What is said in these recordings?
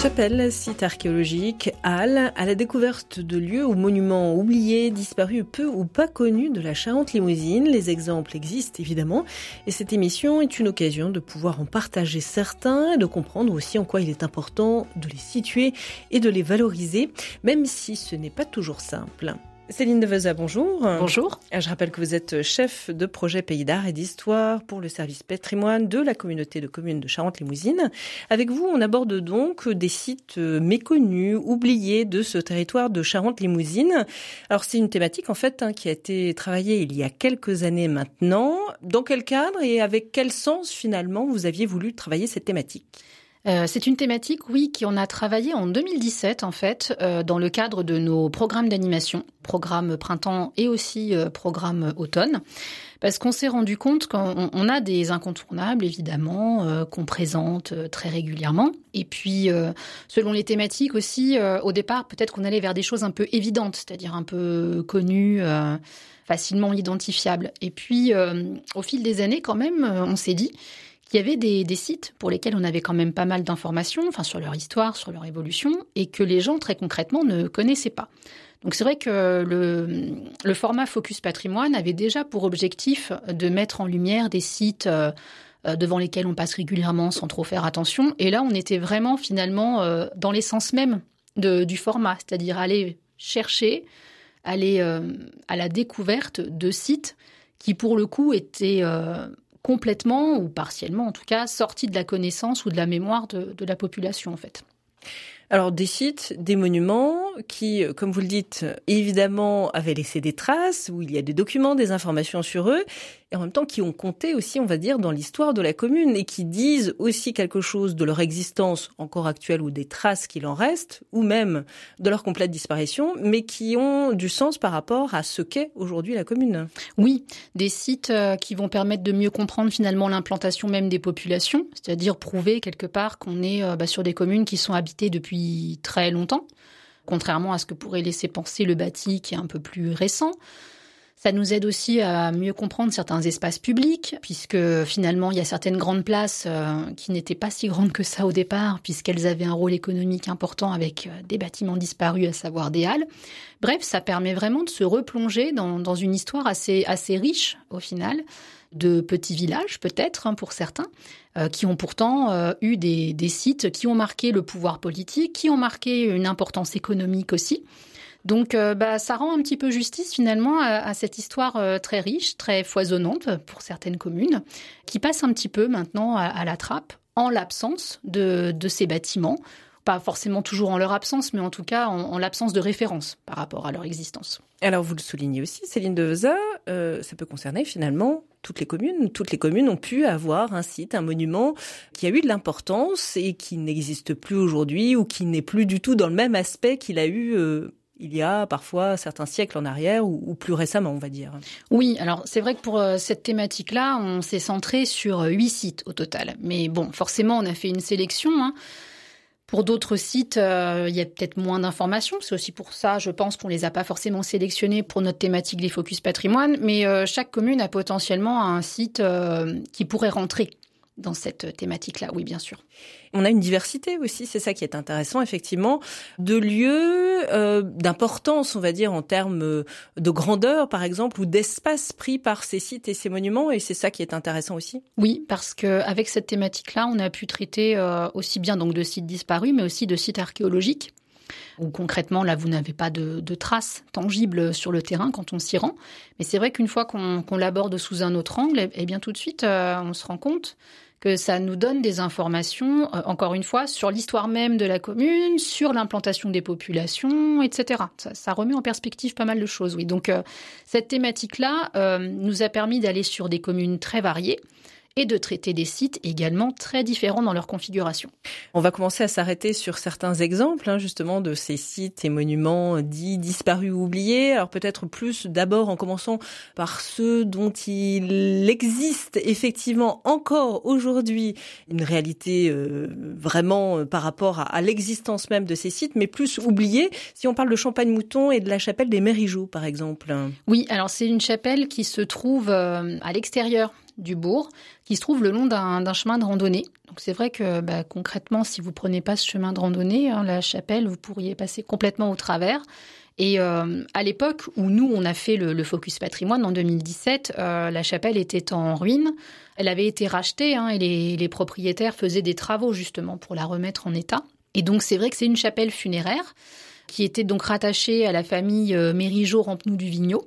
Chapelle, site archéologique, Halle, à la découverte de lieux ou monuments oubliés, disparus, peu ou pas connus de la Charente-Limousine. Les exemples existent évidemment et cette émission est une occasion de pouvoir en partager certains et de comprendre aussi en quoi il est important de les situer et de les valoriser, même si ce n'est pas toujours simple. Céline Deveza, bonjour. Bonjour. Je rappelle que vous êtes chef de projet Pays d'art et d'histoire pour le service patrimoine de la communauté de communes de Charente-Limousine. Avec vous, on aborde donc des sites méconnus, oubliés de ce territoire de Charente-Limousine. Alors c'est une thématique en fait hein, qui a été travaillée il y a quelques années maintenant. Dans quel cadre et avec quel sens finalement vous aviez voulu travailler cette thématique? Euh, c'est une thématique, oui, qui on a travaillé en 2017 en fait, euh, dans le cadre de nos programmes d'animation, programme printemps et aussi euh, programme automne, parce qu'on s'est rendu compte qu'on a des incontournables évidemment qu'on présente très régulièrement, et puis selon les thématiques aussi, au départ peut-être qu'on allait vers des choses un peu évidentes, c'est-à-dire un peu connues facilement identifiables. Et puis, au fil des années, quand même, on s'est dit il y avait des, sites pour lesquels on avait quand même pas mal d'informations, enfin sur leur histoire, sur leur évolution, et que les gens très concrètement ne connaissaient pas. Donc c'est vrai que le, format Focus Patrimoine avait déjà pour objectif de mettre en lumière des sites euh, euh, devant lesquels on passe régulièrement sans trop faire attention. Et là, on était vraiment finalement euh, dans l'essence même du format, c'est-à-dire aller chercher, aller à la découverte de sites qui pour le coup étaient complètement ou partiellement en tout cas sorti de la connaissance ou de la mémoire de, de la population en fait. Alors des sites, des monuments qui, comme vous le dites, évidemment avaient laissé des traces, où il y a des documents, des informations sur eux, et en même temps qui ont compté aussi, on va dire, dans l'histoire de la commune, et qui disent aussi quelque chose de leur existence encore actuelle ou des traces qu'il en reste, ou même de leur complète disparition, mais qui ont du sens par rapport à ce qu'est aujourd'hui la commune. Oui, des sites euh, qui vont permettre de mieux comprendre finalement l'implantation même des populations, c'est-à-dire prouver quelque part qu'on est euh, bah, sur des communes qui sont habitées depuis très longtemps, contrairement à ce que pourrait laisser penser le bâti qui est un peu plus récent. Ça nous aide aussi à mieux comprendre certains espaces publics, puisque finalement, il y a certaines grandes places euh, qui n'étaient pas si grandes que ça au départ, puisqu'elles avaient un rôle économique important avec euh, des bâtiments disparus, à savoir des halles. Bref, ça permet vraiment de se replonger dans, une histoire assez, riche, au final, de petits villages peut-être hein, pour certains, euh, qui ont pourtant eu des, sites qui ont marqué le pouvoir politique, qui ont marqué une importance économique aussi. Donc euh, bah, ça rend un petit peu justice finalement à, cette histoire très riche, très foisonnante pour certaines communes, qui passe un petit peu maintenant à, la trappe en l'absence de, ces bâtiments pas forcément toujours en leur absence, mais en tout cas en, l'absence de référence par rapport à leur existence. Alors vous le soulignez aussi, Céline Deveza, ça peut concerner finalement toutes les communes. Toutes les communes ont pu avoir un site, un monument qui a eu de l'importance et qui n'existe plus aujourd'hui ou qui n'est plus du tout dans le même aspect qu'il a eu euh, il y a parfois certains siècles en arrière ou, plus récemment, on va dire. Oui, alors c'est vrai que pour euh, cette thématique-là, on s'est centré sur huit sites au total. Mais bon, forcément, on a fait une sélection. Hein. Pour d'autres sites, euh, il y a peut-être moins d'informations. C'est aussi pour ça, je pense, qu'on les a pas forcément sélectionnés pour notre thématique des focus patrimoine. Mais euh, chaque commune a potentiellement un site euh, qui pourrait rentrer dans cette thématique-là, oui, bien sûr. On a une diversité aussi, c'est ça qui est intéressant, effectivement, de lieux euh, d'importance, on va dire, en termes de grandeur, par exemple, ou d'espace pris par ces sites et ces monuments, et c'est ça qui est intéressant aussi. Oui, parce que avec cette thématique-là, on a pu traiter euh, aussi bien donc de sites disparus, mais aussi de sites archéologiques où concrètement, là, vous n'avez pas de, traces tangibles sur le terrain quand on s'y rend. Mais c'est vrai qu'une fois qu'on l'aborde sous un autre angle, et eh bien tout de suite, euh, on se rend compte que ça nous donne des informations, euh, encore une fois, sur l'histoire même de la commune, sur l'implantation des populations, etc. Ça, remet en perspective pas mal de choses, oui. Donc euh, cette thématique-là euh, nous a permis d'aller sur des communes très variées et de traiter des sites également très différents dans leur configuration. On va commencer à s'arrêter sur certains exemples hein, justement de ces sites et monuments dits disparus ou oubliés. Alors peut-être plus d'abord en commençant par ceux dont il existe effectivement encore aujourd'hui une réalité euh, vraiment euh, par rapport à, l'existence même de ces sites, mais plus oubliés. Si on parle de Champagne-Mouton et de la chapelle des Mérijoux par exemple. Oui, alors c'est une chapelle qui se trouve euh, à l'extérieur du bourg, qui se trouve le long d'un chemin de randonnée. Donc c'est vrai que bah, concrètement, si vous prenez pas ce chemin de randonnée, hein, la chapelle, vous pourriez passer complètement au travers. Et euh, à l'époque où nous, on a fait le, Focus Patrimoine en 2017, euh, la chapelle était en ruine. Elle avait été rachetée hein, et les, propriétaires faisaient des travaux justement pour la remettre en état. Et donc c'est vrai que c'est une chapelle funéraire qui était donc rattachée à la famille euh, Mérigeau-Rampenou du Vigneault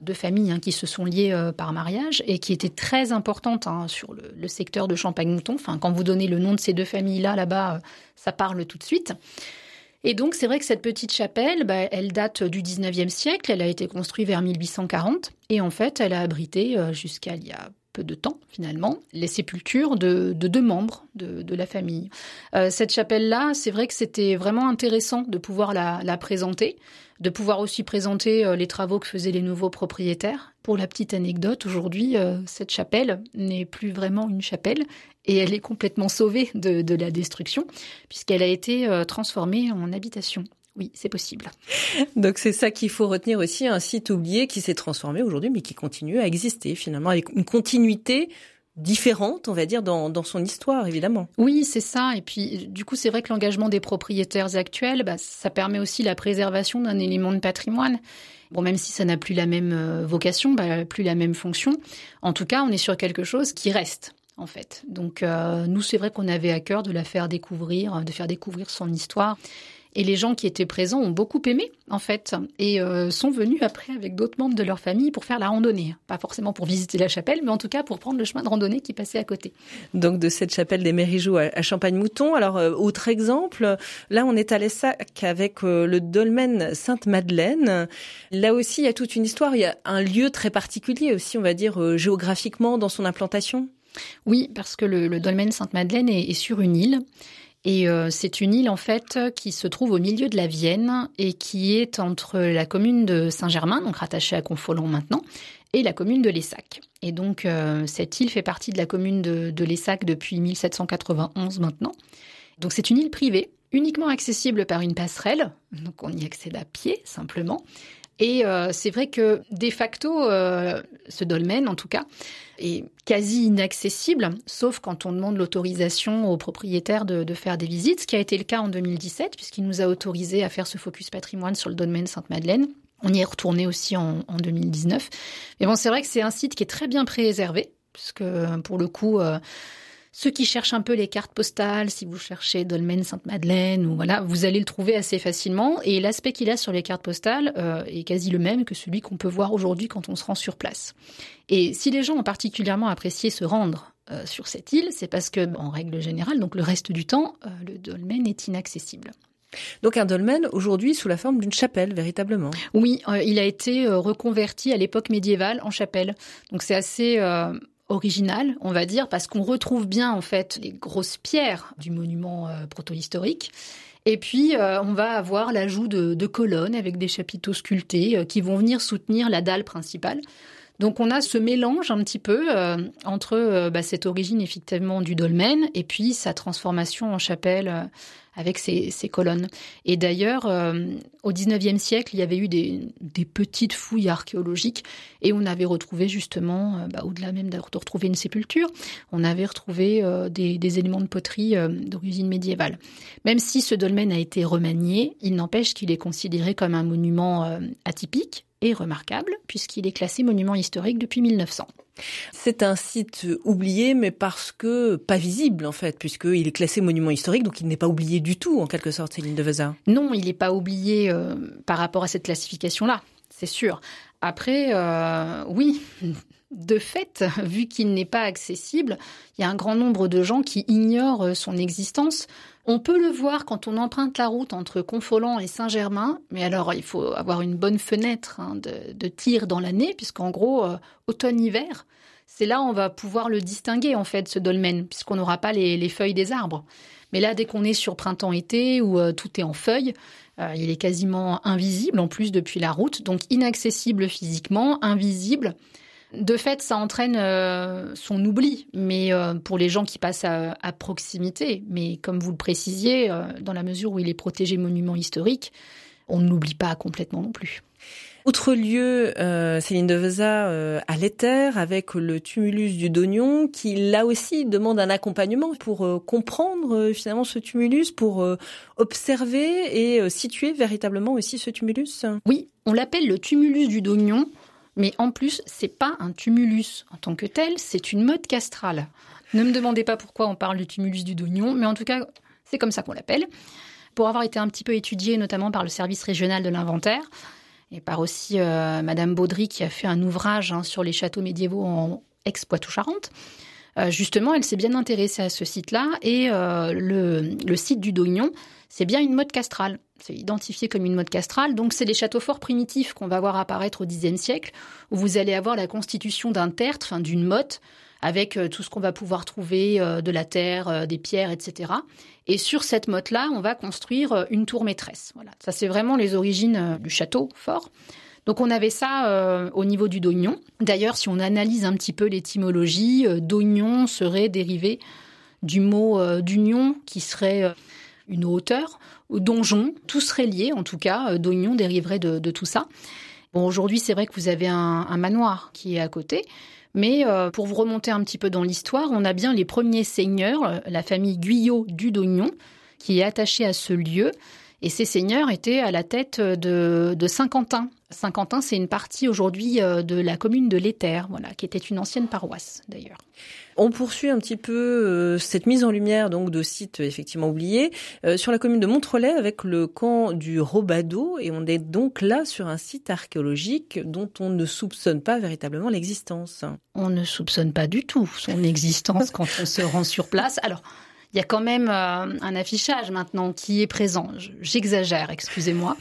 deux familles hein, qui se sont liées euh, par mariage et qui étaient très importantes hein, sur le, secteur de Champagne-Mouton. Enfin, quand vous donnez le nom de ces deux familles-là, là-bas, euh, ça parle tout de suite. Et donc, c'est vrai que cette petite chapelle, bah, elle date du 19e siècle. Elle a été construite vers 1840. Et en fait, elle a abrité euh, jusqu'à il y a peu de temps finalement, les sépultures de, deux membres de, la famille. cette chapelle-là, c'est vrai que c'était vraiment intéressant de pouvoir la présenter de pouvoir aussi présenter euh, les travaux que faisaient les nouveaux propriétaires. Pour la petite anecdote, aujourd'hui, euh, cette chapelle n'est plus vraiment une chapelle et elle est complètement sauvée de, la destruction puisqu'elle a été euh, transformée en habitation. Oui, c'est possible. Donc c'est ça qu'il faut retenir aussi, un site oublié qui s'est transformé aujourd'hui mais qui continue à exister finalement avec une continuité différente, on va dire, dans, son histoire, évidemment. Oui, c'est ça. Et puis, du coup, c'est vrai que l'engagement des propriétaires actuels, bah, ça permet aussi la préservation d'un élément de patrimoine. Bon, même si ça n'a plus la même euh, vocation, bah, plus la même fonction, en tout cas, on est sur quelque chose qui reste en fait. Donc euh, nous, c'est vrai qu'on avait à cœur de la faire découvrir, de faire découvrir son histoire. Et les gens qui étaient présents ont beaucoup aimé, en fait, et euh, sont venus après avec d'autres membres de leur famille pour faire la randonnée. Pas forcément pour visiter la chapelle, mais en tout cas pour prendre le chemin de randonnée qui passait à côté. Donc de cette chapelle des Mérijoux à Champagne-Mouton. Alors, euh, autre exemple, là on est à l'Essac avec euh, le dolmen Sainte-Madeleine. Là aussi, il y a toute une histoire. Il y a un lieu très particulier aussi, on va dire, géographiquement dans son implantation. Oui, parce que le, dolmen Sainte-Madeleine est sur une île et euh, c'est une île en fait qui se trouve au milieu de la Vienne et qui est entre la commune de Saint-Germain, donc rattachée à Confolon maintenant, et la commune de Lessac. Et donc euh, cette île fait partie de la commune de, de Lessac depuis 1791 maintenant. Donc c'est une île privée, uniquement accessible par une passerelle, donc on y accède à pied simplement. Et euh, c'est vrai que de facto, euh, ce dolmen, en tout cas, est quasi inaccessible, sauf quand on demande l'autorisation aux propriétaires de, faire des visites, ce qui a été le cas en 2017, puisqu'il nous a autorisé à faire ce focus patrimoine sur le dolmen Sainte-Madeleine. On y est retourné aussi en, en 2019. Mais bon, c'est vrai que c'est un site qui est très bien préservé, puisque pour le coup, euh, ceux qui cherchent un peu les cartes postales, si vous cherchez Dolmen Sainte-Madeleine, ou voilà, vous allez le trouver assez facilement. Et l'aspect qu'il a sur les cartes postales euh, est quasi le même que celui qu'on peut voir aujourd'hui quand on se rend sur place. Et si les gens ont particulièrement apprécié se rendre euh, sur cette île, c'est parce que, en règle générale, donc le reste du temps, euh, le dolmen est inaccessible. Donc un dolmen aujourd'hui sous la forme d'une chapelle véritablement. Oui, il a été reconverti à l'époque médiévale en chapelle. Donc c'est assez original, on va dire, parce qu'on retrouve bien en fait les grosses pierres du monument euh, proto-historique. Et puis, euh, on va avoir l'ajout de, colonnes avec des chapiteaux sculptés euh, qui vont venir soutenir la dalle principale. Donc on a ce mélange un petit peu entre bah, cette origine effectivement du dolmen et puis sa transformation en chapelle avec ces, colonnes. Et d'ailleurs, euh, au XIXe siècle, il y avait eu des, petites fouilles archéologiques et on avait retrouvé justement, euh, bah, au-delà même de retrouver une sépulture, on avait retrouvé euh, des, éléments de poterie d'origine médiévale. Même si ce dolmen a été remanié, il n'empêche qu'il est considéré comme un monument atypique et remarquable puisqu'il est classé monument historique depuis 1900. C'est un site oublié, mais parce que pas visible en fait, puisqu'il est classé monument historique, donc il n'est pas oublié du tout en quelque sorte, Céline de Veza. Non, il n'est pas oublié euh, par rapport à cette classification-là, c'est sûr. Après, euh, oui, de fait, vu qu'il n'est pas accessible, il y a un grand nombre de gens qui ignorent son existence. On peut le voir quand on emprunte la route entre Confolens et Saint-Germain, mais alors il faut avoir une bonne fenêtre hein, de, tir dans l'année, puisqu'en gros, euh, automne-hiver, c'est là où on va pouvoir le distinguer en fait, ce dolmen, puisqu'on n'aura pas les, feuilles des arbres. Mais là, dès qu'on est sur printemps-été où euh, tout est en feuilles, euh, il est quasiment invisible en plus depuis la route, donc inaccessible physiquement, invisible. De fait, ça entraîne euh, son oubli, mais pour les gens qui passent à, à, proximité. Mais comme vous le précisiez, dans la mesure où il est protégé monument historique, on ne l'oublie pas complètement non plus. Autre lieu, euh, Céline de Veza euh, à l'éther avec le tumulus du Dognon qui là aussi demande un accompagnement pour euh, comprendre euh, finalement ce tumulus, pour observer et situer véritablement aussi ce tumulus. Oui, on l'appelle le tumulus du Dognon, mais en plus c'est pas un tumulus en tant que tel, c'est une mode castrale. Ne me demandez pas pourquoi on parle du tumulus du Dognon, mais en tout cas c'est comme ça qu'on l'appelle. Pour avoir été un petit peu étudié notamment par le service régional de l'inventaire, et par aussi euh, Madame Baudry qui a fait un ouvrage hein, sur les châteaux médiévaux en ex-Poitou-Charentes. Euh, justement, elle s'est bien intéressée à ce site-là et euh, le, site du Dognon, c'est bien une mode castrale. C'est identifié comme une mode castrale, donc c'est les châteaux forts primitifs qu'on va voir apparaître au Xe siècle, où vous allez avoir la constitution d'un tertre, enfin d'une motte, avec euh, tout ce qu'on va pouvoir trouver, euh, de la terre, euh, des pierres, etc. Et sur cette motte-là, on va construire une tour maîtresse. Voilà, ça c'est vraiment les origines du château fort. Donc on avait ça au niveau du dognon. D'ailleurs, si on analyse un petit peu l'étymologie, dognon serait dérivé du mot d'union qui serait une hauteur, ou donjon, tout serait lié en tout cas, dognon dériverait de, tout ça. Bon, aujourd'hui, c'est vrai que vous avez un, manoir qui est à côté, mais euh, pour vous remonter un petit peu dans l'histoire, on a bien les premiers seigneurs, euh, la famille Guyot du Dognon, qui est attachée à ce lieu. Et ces seigneurs étaient à la tête de, Saint-Quentin. Saint-Quentin, c'est une partie aujourd'hui euh, de la commune de l'Éther, voilà, qui était une ancienne paroisse d'ailleurs. On poursuit un petit peu euh, cette mise en lumière donc de sites effectivement oubliés euh, sur la commune de Montrelais avec le camp du Robado et on est donc là sur un site archéologique dont on ne soupçonne pas véritablement l'existence. On ne soupçonne pas du tout son existence quand on se rend sur place. Alors il y a quand même euh, un affichage maintenant qui est présent. J'exagère, excusez-moi.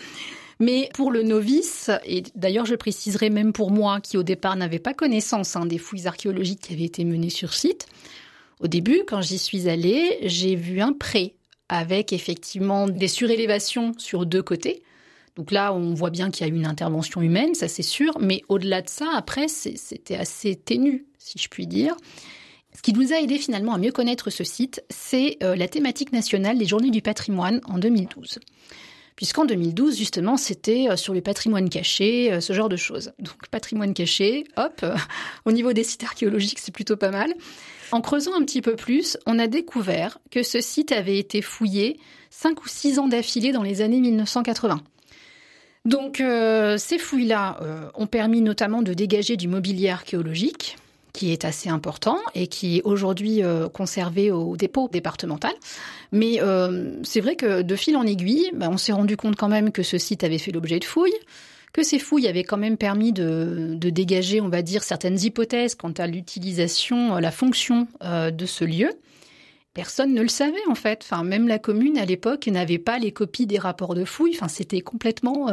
Mais pour le novice, et d'ailleurs je préciserai même pour moi qui au départ n'avait pas connaissance hein, des fouilles archéologiques qui avaient été menées sur site, au début quand j'y suis allée, j'ai vu un pré avec effectivement des surélévations sur deux côtés. Donc là, on voit bien qu'il y a eu une intervention humaine, ça c'est sûr, mais au-delà de ça, après, c'était assez ténu, si je puis dire. Ce qui nous a aidé finalement à mieux connaître ce site, c'est euh, la thématique nationale des Journées du patrimoine en 2012. Puisqu'en 2012, justement, c'était euh, sur le patrimoine caché, euh, ce genre de choses. Donc patrimoine caché, hop, au niveau des sites archéologiques, c'est plutôt pas mal. En creusant un petit peu plus, on a découvert que ce site avait été fouillé 5 ou 6 ans d'affilée dans les années 1980. Donc ces fouilles-là ont permis notamment de dégager du mobilier archéologique, qui est assez important et qui est aujourd'hui euh, conservé au dépôt départemental. Mais euh, c'est vrai que de fil en aiguille, bah, on s'est rendu compte quand même que ce site avait fait l'objet de fouilles, que ces fouilles avaient quand même permis de, dégager, on va dire, certaines hypothèses quant à l'utilisation, la fonction euh, de ce lieu. Personne ne le savait en fait. Enfin, même la commune à l'époque n'avait pas les copies des rapports de fouilles. Enfin, c'était complètement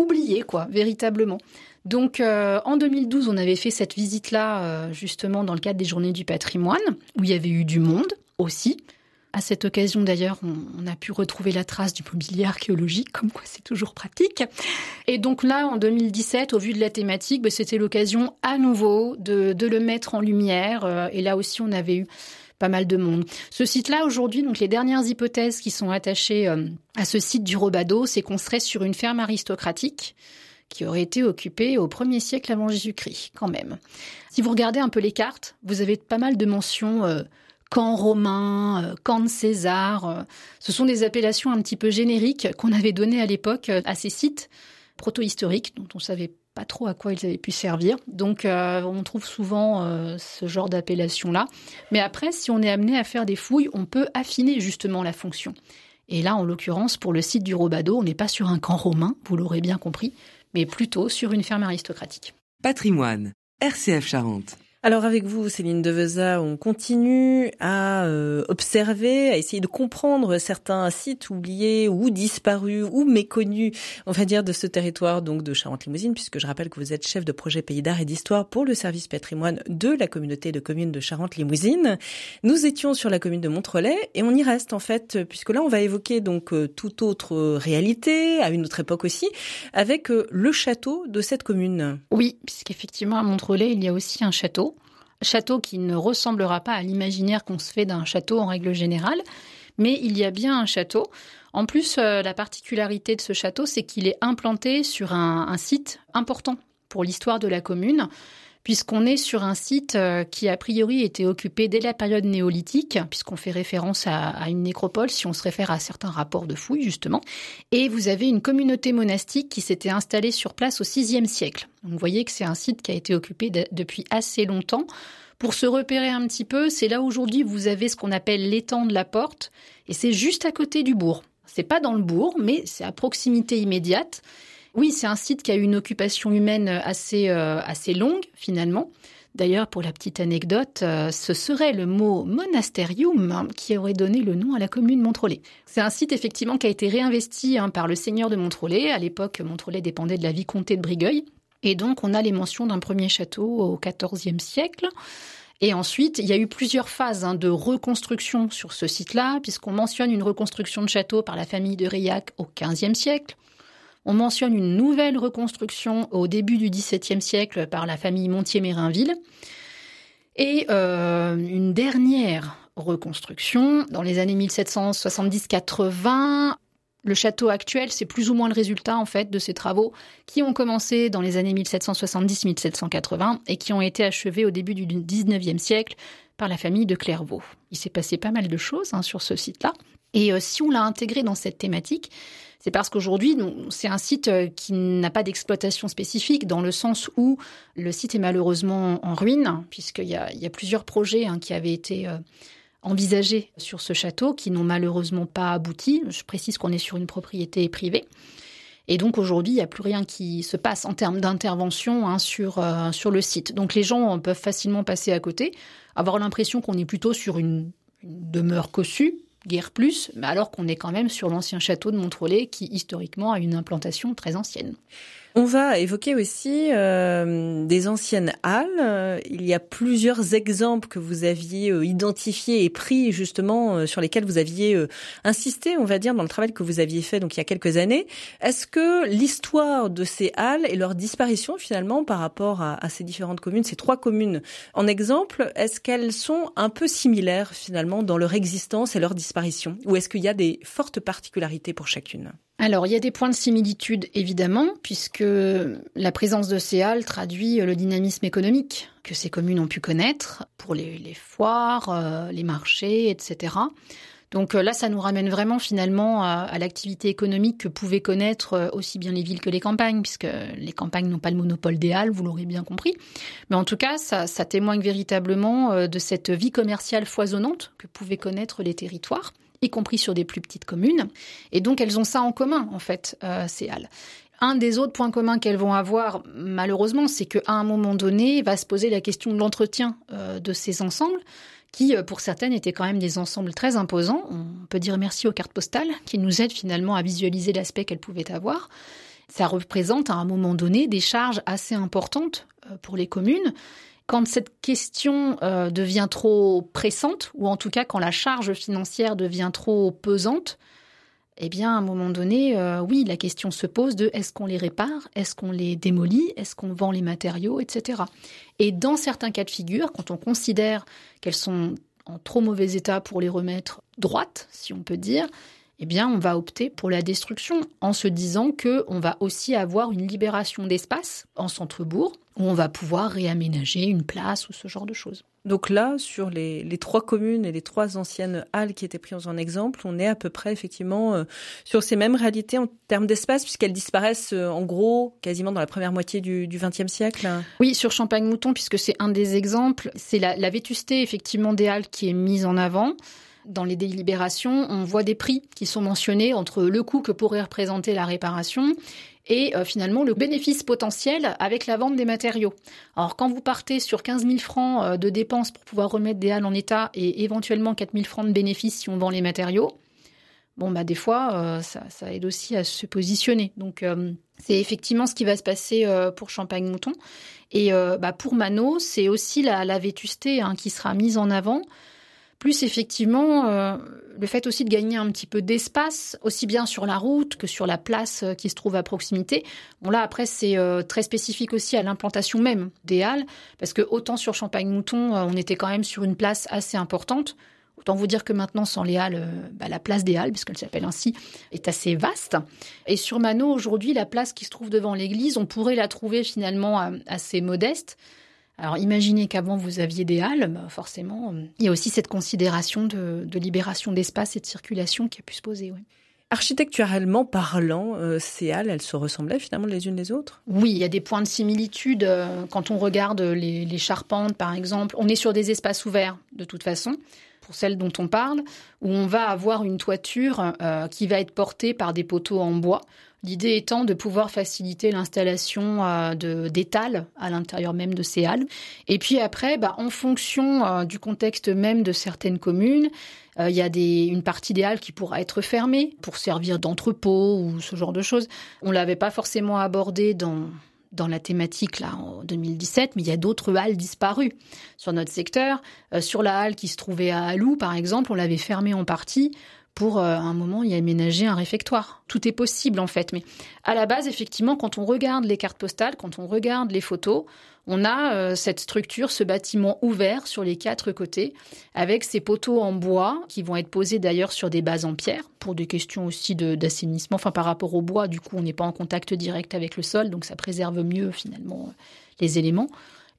oublié, quoi, véritablement. Donc euh, en 2012, on avait fait cette visite-là euh, justement dans le cadre des Journées du patrimoine, où il y avait eu du monde aussi. À cette occasion d'ailleurs, on, a pu retrouver la trace du mobilier archéologique, comme quoi c'est toujours pratique. Et donc là, en 2017, au vu de la thématique, bah, c'était l'occasion à nouveau de, le mettre en lumière. Euh, et là aussi, on avait eu pas mal de monde. Ce site-là, aujourd'hui, donc les dernières hypothèses qui sont attachées à ce site du Robado, c'est qu'on serait sur une ferme aristocratique qui aurait été occupé au 1er siècle avant Jésus-Christ, quand même. Si vous regardez un peu les cartes, vous avez pas mal de mentions euh, camp romain, euh, camp de César. Euh. ce sont des appellations un petit peu génériques qu'on avait données à l'époque à ces sites proto-historiques dont on savait pas trop à quoi ils avaient pu servir. Donc on trouve souvent ce genre d'appellation-là. Mais après, si on est amené à faire des fouilles, on peut affiner justement la fonction. Et là, en l'occurrence, pour le site du Robado, on n'est pas sur un camp romain, vous l'aurez bien compris, mais plutôt sur une ferme aristocratique. Patrimoine, RCF Charente. Alors avec vous, Céline Deveza, on continue à euh, observer, à essayer de comprendre certains sites oubliés ou disparus ou méconnus, on va dire, de ce territoire donc de Charente-Limousine, puisque je rappelle que vous êtes chef de projet Pays d'art et d'histoire pour le service patrimoine de la communauté de communes de Charente-Limousine. Nous étions sur la commune de Montrelais et on y reste en fait, puisque là on va évoquer donc euh, toute autre réalité, à une autre époque aussi, avec euh, le château de cette commune. Oui, puisqu'effectivement à Montrelais il y a aussi un château château. qui ne ressemblera pas à l'imaginaire qu'on se fait d'un château en règle générale, mais il y a bien un château. En plus, euh, la particularité de ce château, c'est qu'il est implanté sur un site important pour l'histoire de la commune puisqu'on est sur un site euh, qui a priori était occupé dès la période néolithique, puisqu'on fait référence à, une nécropole si on se réfère à certains rapports de fouilles justement. Et vous avez une communauté monastique qui s'était installée sur place au VIe siècle. Vous voyez que c'est un site qui a été occupé depuis assez longtemps. Pour se repérer un petit peu, c'est là aujourd'hui vous avez ce qu'on appelle l'étang de la porte, et c'est juste à côté du bourg. C'est pas dans le bourg, mais c'est à proximité immédiate. Oui, c'est un site qui a eu une occupation humaine assez, euh, assez longue, finalement. D'ailleurs, pour la petite anecdote, euh, ce serait le mot monasterium qui aurait donné le nom à la commune Montrollet. C'est un site effectivement qui a été réinvesti hein, par le seigneur de Montrollet. À l'époque, Montrollet dépendait de la vicomté de Brigueuil. Et donc, on a les mentions d'un premier château au XIVe siècle. Et ensuite, il y a eu plusieurs phases hein, de reconstruction sur ce site-là, puisqu'on mentionne une reconstruction de château par la famille de Reillac au XVe siècle. On mentionne une nouvelle reconstruction au début du XVIIe siècle par la famille Montier-Mérinville et euh, une dernière reconstruction dans les années 1770-80. Le château actuel, c'est plus ou moins le résultat en fait de ces travaux qui ont commencé dans les années 1770-1780 et qui ont été achevés au début du XIXe siècle par la famille de Clairvaux. Il s'est passé pas mal de choses hein, sur ce site-là. Et euh, si on l'a intégré dans cette thématique, c'est parce qu'aujourd'hui, c'est un site euh, qui n'a pas d'exploitation spécifique dans le sens où le site est malheureusement en ruine, puisqu'il y a, plusieurs projets hein, qui avaient été euh, envisagés sur ce château qui n'ont malheureusement pas abouti. Je précise qu'on est sur une propriété privée. Et donc aujourd'hui, il n'y a plus rien qui se passe en termes d'intervention hein, sur, euh, sur le site. Donc les gens peuvent facilement passer à côté, avoir l'impression qu'on est plutôt sur une, une demeure cossue, guère plus, mais alors qu'on est quand même sur l'ancien château de Montrollet qui historiquement a une implantation très ancienne. On va évoquer aussi euh, des anciennes halles. Il y a plusieurs exemples que vous aviez euh, identifiés et pris justement euh, sur lesquels vous aviez euh, insisté, on va dire, dans le travail que vous aviez fait donc il y a quelques années. Est-ce que l'histoire de ces halles et leur disparition finalement par rapport à ces différentes communes, ces trois communes en exemple, est-ce qu'elles sont un peu similaires finalement dans leur existence et leur disparition, ou est-ce qu'il y a des fortes particularités pour chacune? Alors, il y a des points de similitude, évidemment, puisque la présence de ces halles traduit le dynamisme économique que ces communes ont pu connaître pour les, foires, euh, les marchés, etc. Donc euh, là, ça nous ramène vraiment finalement à, l'activité économique que pouvaient connaître euh, aussi bien les villes que les campagnes, puisque les campagnes n'ont pas le monopole des halles, vous l'aurez bien compris. Mais en tout cas, ça, ça témoigne véritablement de cette vie commerciale foisonnante que pouvaient connaître les territoires y compris sur des plus petites communes. Et donc elles ont ça en commun, en fait, euh, ces halles. Un des autres points communs qu'elles vont avoir, malheureusement, c'est qu'à un moment donné, va se poser la question de l'entretien euh, de ces ensembles, qui, euh, pour certaines, étaient quand même des ensembles très imposants. On peut dire merci aux cartes postales, qui nous aident finalement à visualiser l'aspect qu'elles pouvaient avoir. Ça représente à un moment donné des charges assez importantes pour les communes quand cette question euh, devient trop pressante, ou en tout cas quand la charge financière devient trop pesante, eh bien, à un moment donné, euh, oui, la question se pose de est-ce qu'on les répare, est-ce qu'on les démolit, est-ce qu'on vend les matériaux, etc. Et dans certains cas de figure, quand on considère qu'elles sont en trop mauvais état pour les remettre droites, si on peut dire, eh bien, on va opter pour la destruction en se disant que on va aussi avoir une libération d'espace en centre-bourg où on va pouvoir réaménager une place ou ce genre de choses. Donc là, sur les, trois communes et les trois anciennes halles qui étaient prises en exemple, on est à peu près effectivement euh, sur ces mêmes réalités en termes d'espace, puisqu'elles disparaissent euh, en gros quasiment dans la première moitié du XXe siècle. Oui, sur Champagne-Mouton, puisque c'est un des exemples, c'est la, la vétusté effectivement des halles qui est mise en avant. Dans les délibérations, on voit des prix qui sont mentionnés entre le coût que pourrait représenter la réparation et euh, finalement le bénéfice potentiel avec la vente des matériaux. Alors quand vous partez sur 15 000 francs euh, de dépenses pour pouvoir remettre des halles en état et éventuellement 4 000 francs de bénéfices si on vend les matériaux, bon bah des fois euh, ça, aide aussi à se positionner. Donc c'est effectivement ce qui va se passer pour Champagne Mouton. Et bah, pour Mano, c'est aussi la, la vétusté hein, qui sera mise en avant plus effectivement euh, le fait aussi de gagner un petit peu d'espace, aussi bien sur la route que sur la place euh, qui se trouve à proximité. Bon là après c'est euh, très spécifique aussi à l'implantation même des halles, parce que autant sur Champagne-Mouton on était quand même sur une place assez importante. Autant vous dire que maintenant, sans les halles, bah, la place des halles, puisqu'elle s'appelle ainsi, est assez vaste. Et sur Mano, aujourd'hui, la place qui se trouve devant l'église, on pourrait la trouver finalement assez modeste. Alors imaginez qu'avant vous aviez des halles, bah, forcément, euh, il y a aussi cette considération de, libération d'espace et de circulation qui a pu se poser. Architecturellement parlant, euh, ces halles, elles se ressemblaient finalement les unes les autres? Oui, il y a des points de similitude. Euh, quand on regarde les, charpentes, par exemple, on est sur des espaces ouverts de toute façon pour celles dont on parle, où on va avoir une toiture qui va être portée par des poteaux en bois. L'idée étant de pouvoir faciliter l'installation euh, d'étals à l'intérieur même de ces halles. Et puis après, bah, en fonction euh, du contexte même de certaines communes, euh, il y a une partie des halles qui pourra être fermée pour servir d'entrepôt ou ce genre de choses. On l'avait pas forcément abordé dans dans la thématique là en 2017, mais il y a d'autres halles disparues sur notre secteur. sur la halle qui se trouvait à Alou, par exemple, on l'avait fermée en partie pour euh, un moment y aménager un réfectoire. Tout est possible en fait, mais à la base, effectivement, quand on regarde les cartes postales, quand on regarde les photos, on a euh, cette structure, ce bâtiment ouvert sur les quatre côtés, avec ces poteaux en bois qui vont être posés d'ailleurs sur des bases en pierre pour des questions aussi d'assainissement. Enfin, par rapport au bois, du coup, on n'est pas en contact direct avec le sol, donc ça préserve mieux finalement les éléments.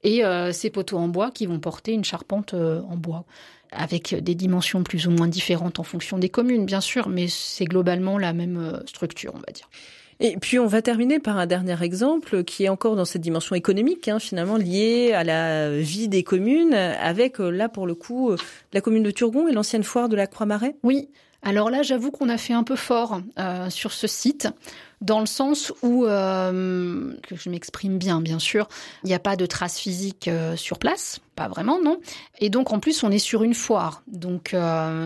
Et euh, ces poteaux en bois qui vont porter une charpente en bois avec des dimensions plus ou moins différentes en fonction des communes, bien sûr, mais c'est globalement la même euh, structure, on va dire. Et puis on va terminer par un dernier exemple qui est encore dans cette dimension économique, hein, finalement liée à la vie des communes, avec euh, là pour le coup euh, la commune de Turgon et l'ancienne foire de la Croix-Marais. Oui, alors là, j'avoue qu'on a fait un peu fort euh, sur ce site, dans le sens où, euh, que je m'exprime bien, bien sûr, il n'y a pas de traces physiques euh, sur place, pas vraiment, non. Et donc, en plus, on est sur une foire. Donc,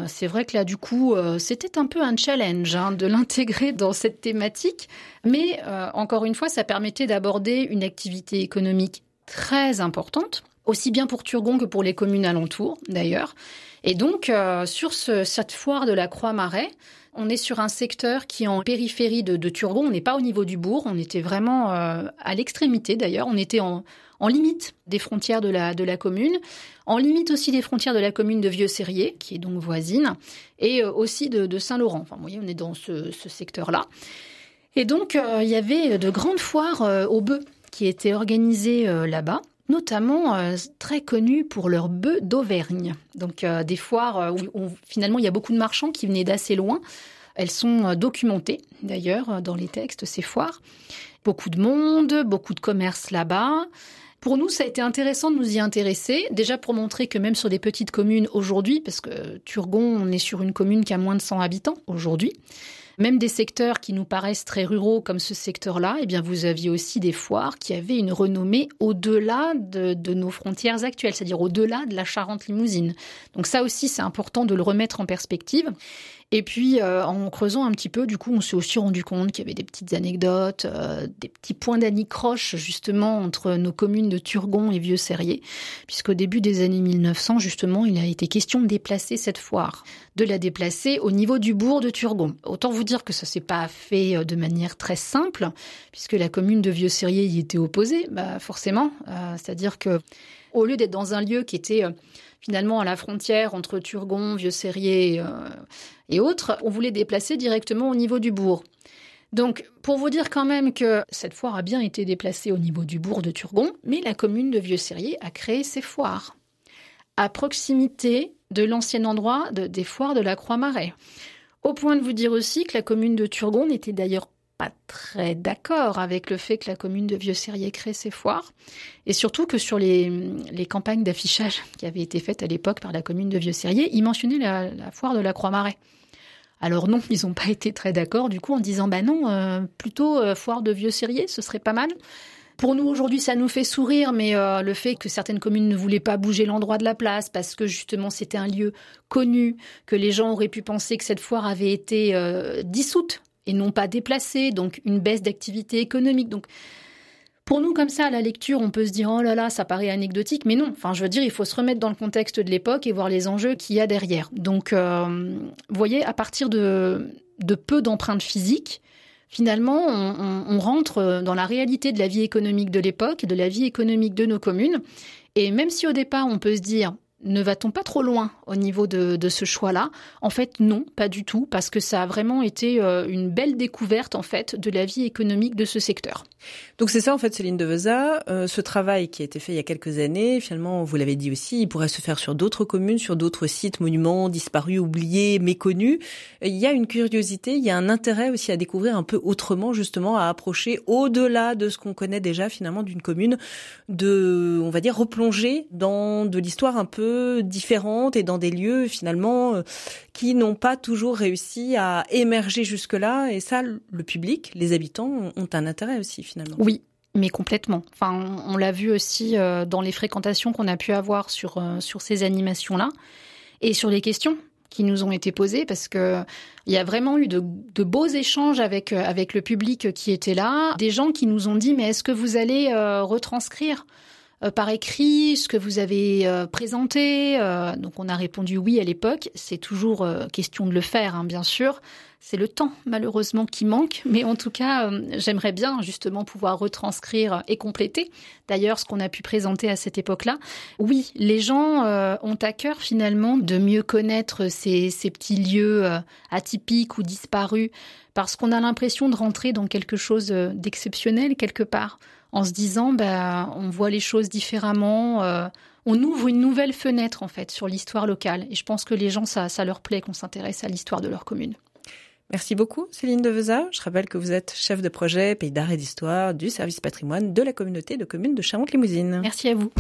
c'est vrai que là, du coup, c'était un peu un challenge hein, de l'intégrer dans cette thématique. Mais, encore une fois, ça permettait d'aborder une activité économique très importante, aussi bien pour Turgon que pour les communes alentours, d'ailleurs. Et donc, euh, sur cette foire de la Croix-Marais, on est sur un secteur qui est en périphérie de, Turgon. On n'est pas au niveau du bourg. On était vraiment euh, à l'extrémité, d'ailleurs. On était en, limite des frontières de la, de commune, en limite aussi des frontières de la commune de Vieux-Serrier, qui est donc voisine, et euh, aussi de, Saint-Laurent. Enfin, vous voyez, on est dans ce, secteur-là. Et donc, il y avait de grandes foires aux bœufs qui étaient organisées là-bas notamment euh, très connus pour leurs bœufs d'Auvergne. Donc euh, des foires euh, où, finalement il y a beaucoup de marchands qui venaient d'assez loin. Elles sont documentées d'ailleurs dans les textes, ces foires. Beaucoup de monde, beaucoup de commerce là-bas. Pour nous, ça a été intéressant de nous y intéresser, déjà pour montrer que même sur des petites communes aujourd'hui, parce que Turgon, on est sur une commune qui a moins de 100 habitants aujourd'hui, même des secteurs qui nous paraissent très ruraux comme ce secteur-là, eh bien vous aviez aussi des foires qui avaient une renommée au-delà de, de, nos frontières actuelles, c'est-à-dire au-delà de la Charente limousine. Donc ça aussi, c'est important de le remettre en perspective. Et puis, euh, en creusant un petit peu, du coup, on s'est aussi rendu compte qu'il y avait des petites anecdotes, euh, des petits points d'anicroche, justement, entre nos communes de Turgon et Vieux-Serrier, puisqu'au début des années 1900, justement, il a été question de déplacer cette foire, de la déplacer au niveau du bourg de Turgon. Autant vous dire que ça s'est pas fait euh, de manière très simple, puisque la commune de Vieux-Serrier y était opposée, bah, forcément. C'est-à-dire que, au lieu d'être dans un lieu qui était finalement à la frontière entre Turgon, Vieux-Serrier euh, et autres, on voulait déplacer directement au niveau du bourg. Donc, pour vous dire quand même que cette foire a bien été déplacée au niveau du bourg de Turgon, mais la commune de Vieux-Serrier a créé ses foires à proximité de l'ancien endroit des foires de la Croix-Marais. Au point de vous dire aussi que la commune de Turgon n'était d'ailleurs pas très d'accord avec le fait que la commune de Vieux-Serrier crée ses foires, et surtout que sur les, campagnes d'affichage qui avaient été faites à l'époque par la commune de Vieux-Serrier, ils mentionnaient la, foire de la Croix-Marais. Alors non, ils n'ont pas été très d'accord du coup en disant bah non, euh, plutôt euh, foire de vieux serriers, ce serait pas mal. Pour nous aujourd'hui, ça nous fait sourire, mais euh, le fait que certaines communes ne voulaient pas bouger l'endroit de la place parce que justement c'était un lieu connu, que les gens auraient pu penser que cette foire avait été dissoute et non pas déplacée, donc une baisse d'activité économique. Donc pour nous, comme ça, à la lecture, on peut se dire, oh là là, ça paraît anecdotique, mais non. Enfin, je veux dire, il faut se remettre dans le contexte de l'époque et voir les enjeux qu'il y a derrière. Donc, euh, vous voyez, à partir de, peu d'empreintes physiques, finalement, on, on, rentre dans la réalité de la vie économique de l'époque, de la vie économique de nos communes. Et même si au départ, on peut se dire, ne va-t-on pas trop loin au niveau de, ce choix-là? En fait, non, pas du tout, parce que ça a vraiment été euh, une belle découverte en fait de la vie économique de ce secteur. Donc c'est ça en fait, Céline Deveza, euh, ce travail qui a été fait il y a quelques années, finalement, vous l'avez dit aussi, il pourrait se faire sur d'autres communes, sur d'autres sites, monuments disparus, oubliés, méconnus. Il y a une curiosité, il y a un intérêt aussi à découvrir un peu autrement, justement, à approcher au-delà de ce qu'on connaît déjà finalement d'une commune, de, on va dire, replonger dans de l'histoire un peu différentes et dans des lieux finalement euh, qui n'ont pas toujours réussi à émerger jusque-là. Et ça, le public, les habitants ont un intérêt aussi finalement. Oui, mais complètement. Enfin, on l'a vu aussi euh, dans les fréquentations qu'on a pu avoir sur, euh, sur ces animations-là et sur les questions qui nous ont été posées parce que il y a vraiment eu de, beaux échanges avec avec le public qui était là, des gens qui nous ont dit mais est-ce que vous allez retranscrire euh, par écrit ce que vous avez euh, présenté. Euh, donc on a répondu oui à l'époque. C'est toujours question de le faire, hein, bien sûr. C'est le temps malheureusement qui manque, mais en tout cas, j'aimerais bien justement pouvoir retranscrire et compléter. D'ailleurs, ce qu'on a pu présenter à cette époque-là. Oui, les gens ont à cœur finalement de mieux connaître ces, ces petits lieux atypiques ou disparus, parce qu'on a l'impression de rentrer dans quelque chose d'exceptionnel quelque part en se disant bah, on voit les choses différemment, euh, on ouvre une nouvelle fenêtre en fait sur l'histoire locale. Et je pense que les gens, ça, ça leur plaît qu'on s'intéresse à l'histoire de leur commune. Merci beaucoup Céline Deveza. Je rappelle que vous êtes chef de projet Pays d'art et d'histoire du service patrimoine de la communauté de communes de Charente-Limousine. Merci à vous.